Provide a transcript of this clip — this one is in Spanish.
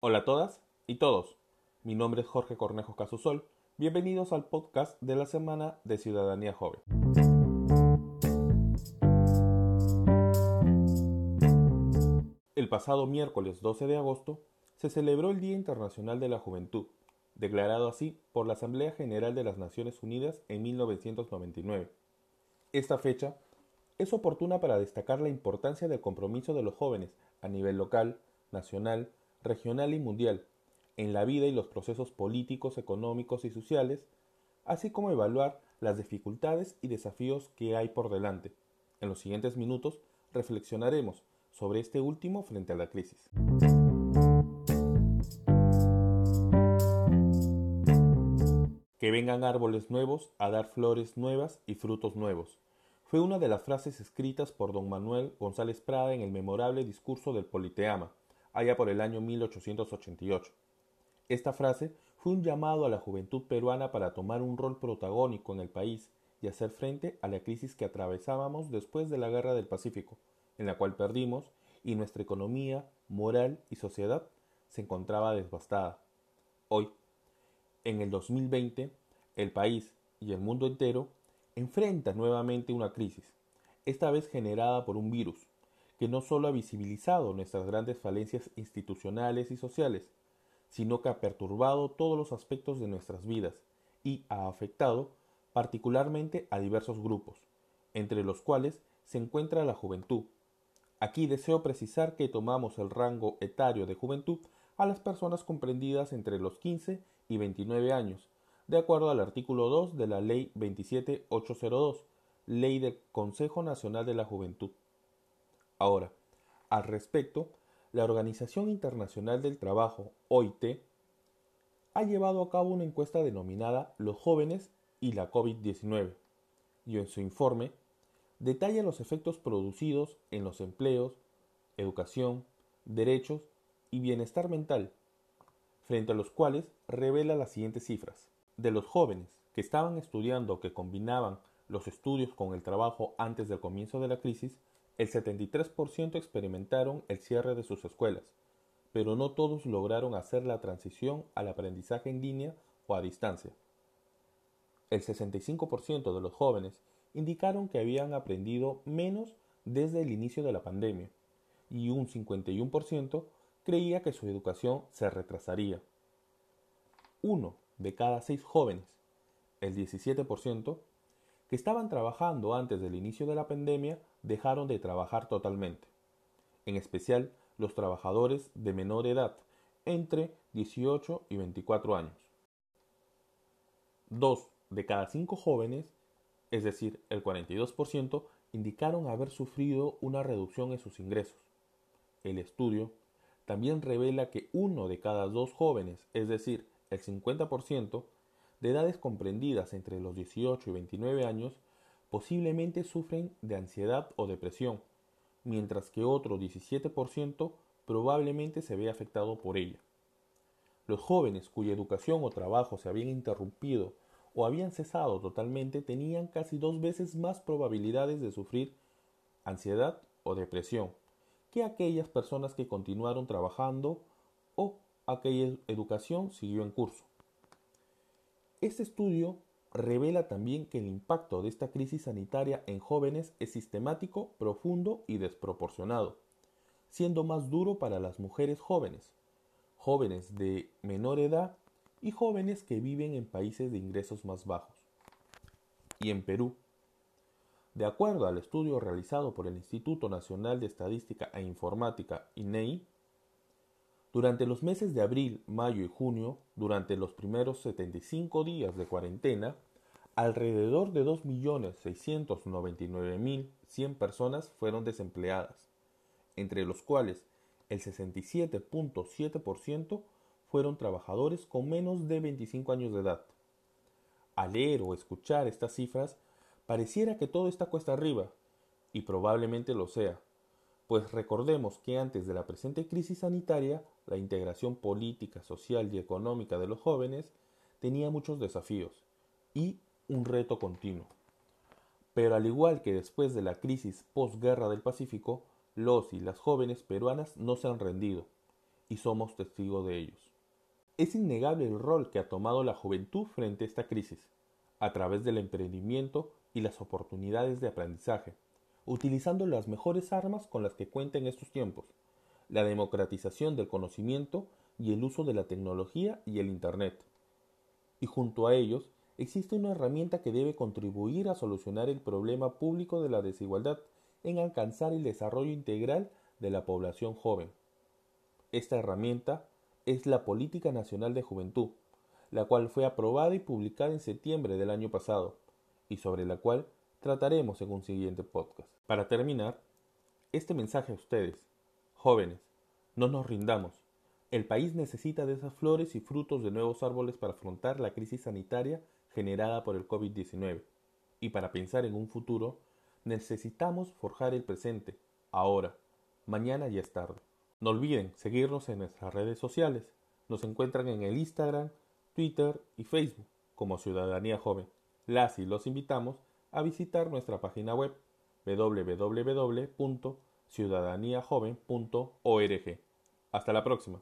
Hola a todas y todos. Mi nombre es Jorge Cornejo Casusol. Bienvenidos al podcast de la Semana de Ciudadanía Joven. El pasado miércoles 12 de agosto se celebró el Día Internacional de la Juventud, declarado así por la Asamblea General de las Naciones Unidas en 1999. Esta fecha es oportuna para destacar la importancia del compromiso de los jóvenes a nivel local, nacional, regional y mundial, en la vida y los procesos políticos, económicos y sociales, así como evaluar las dificultades y desafíos que hay por delante. En los siguientes minutos reflexionaremos sobre este último frente a la crisis. Que vengan árboles nuevos a dar flores nuevas y frutos nuevos. Fue una de las frases escritas por don Manuel González Prada en el memorable discurso del Politeama, allá por el año 1888. Esta frase fue un llamado a la juventud peruana para tomar un rol protagónico en el país y hacer frente a la crisis que atravesábamos después de la Guerra del Pacífico, en la cual perdimos y nuestra economía, moral y sociedad se encontraba devastada. Hoy, en el 2020, el país y el mundo entero enfrentan nuevamente una crisis, esta vez generada por un virus, que no solo ha visibilizado nuestras grandes falencias institucionales y sociales, sino que ha perturbado todos los aspectos de nuestras vidas y ha afectado particularmente a diversos grupos, entre los cuales se encuentra la juventud. Aquí deseo precisar que tomamos el rango etario de juventud a las personas comprendidas entre los 15 y 29 años, de acuerdo al artículo 2 de la Ley 27802, Ley del Consejo Nacional de la Juventud. Ahora, al respecto, la Organización Internacional del Trabajo, OIT, ha llevado a cabo una encuesta denominada Los jóvenes y la COVID-19, y en su informe detalla los efectos producidos en los empleos, educación, derechos y bienestar mental, frente a los cuales revela las siguientes cifras. De los jóvenes que estaban estudiando o que combinaban los estudios con el trabajo antes del comienzo de la crisis, el 73% experimentaron el cierre de sus escuelas, pero no todos lograron hacer la transición al aprendizaje en línea o a distancia. El 65% de los jóvenes indicaron que habían aprendido menos desde el inicio de la pandemia y un 51% creía que su educación se retrasaría. Uno de cada seis jóvenes, el 17%, que estaban trabajando antes del inicio de la pandemia dejaron de trabajar totalmente, en especial los trabajadores de menor edad, entre 18 y 24 años. Dos de cada cinco jóvenes, es decir, el 42%, indicaron haber sufrido una reducción en sus ingresos. El estudio también revela que uno de cada dos jóvenes, es decir, el 50%, de edades comprendidas entre los 18 y 29 años, posiblemente sufren de ansiedad o depresión, mientras que otro 17% probablemente se ve afectado por ella. Los jóvenes cuya educación o trabajo se habían interrumpido o habían cesado totalmente tenían casi dos veces más probabilidades de sufrir ansiedad o depresión que aquellas personas que continuaron trabajando o aquella educación siguió en curso. Este estudio revela también que el impacto de esta crisis sanitaria en jóvenes es sistemático, profundo y desproporcionado, siendo más duro para las mujeres jóvenes, jóvenes de menor edad y jóvenes que viven en países de ingresos más bajos. Y en Perú, de acuerdo al estudio realizado por el Instituto Nacional de Estadística e Informática, INEI, durante los meses de abril, mayo y junio, durante los primeros 75 días de cuarentena, alrededor de 2.699.100 personas fueron desempleadas, entre los cuales el 67.7% fueron trabajadores con menos de 25 años de edad. Al leer o escuchar estas cifras, pareciera que todo está cuesta arriba, y probablemente lo sea, pues recordemos que antes de la presente crisis sanitaria, la integración política, social y económica de los jóvenes tenía muchos desafíos y un reto continuo. Pero al igual que después de la crisis posguerra del Pacífico, los y las jóvenes peruanas no se han rendido. y somos testigos de ellos. Es innegable el rol que ha tomado la juventud frente a esta crisis, a través del emprendimiento y las oportunidades de aprendizaje, utilizando las mejores armas con las que cuenta en estos tiempos, la democratización del conocimiento y el uso de la tecnología y el Internet. Y junto a ellos existe una herramienta que debe contribuir a solucionar el problema público de la desigualdad en alcanzar el desarrollo integral de la población joven. Esta herramienta es la Política Nacional de Juventud, la cual fue aprobada y publicada en septiembre del año pasado, y sobre la cual trataremos en un siguiente podcast. Para terminar, este mensaje a ustedes, jóvenes, no nos rindamos. El país necesita de esas flores y frutos de nuevos árboles para afrontar la crisis sanitaria generada por el COVID-19. Y para pensar en un futuro, necesitamos forjar el presente, ahora. Mañana ya es tarde. No olviden seguirnos en nuestras redes sociales. Nos encuentran en el Instagram, Twitter y Facebook como Ciudadanía Joven. Las y los invitamos a visitar nuestra página web www.ciudadaniajoven.org. Hasta la próxima.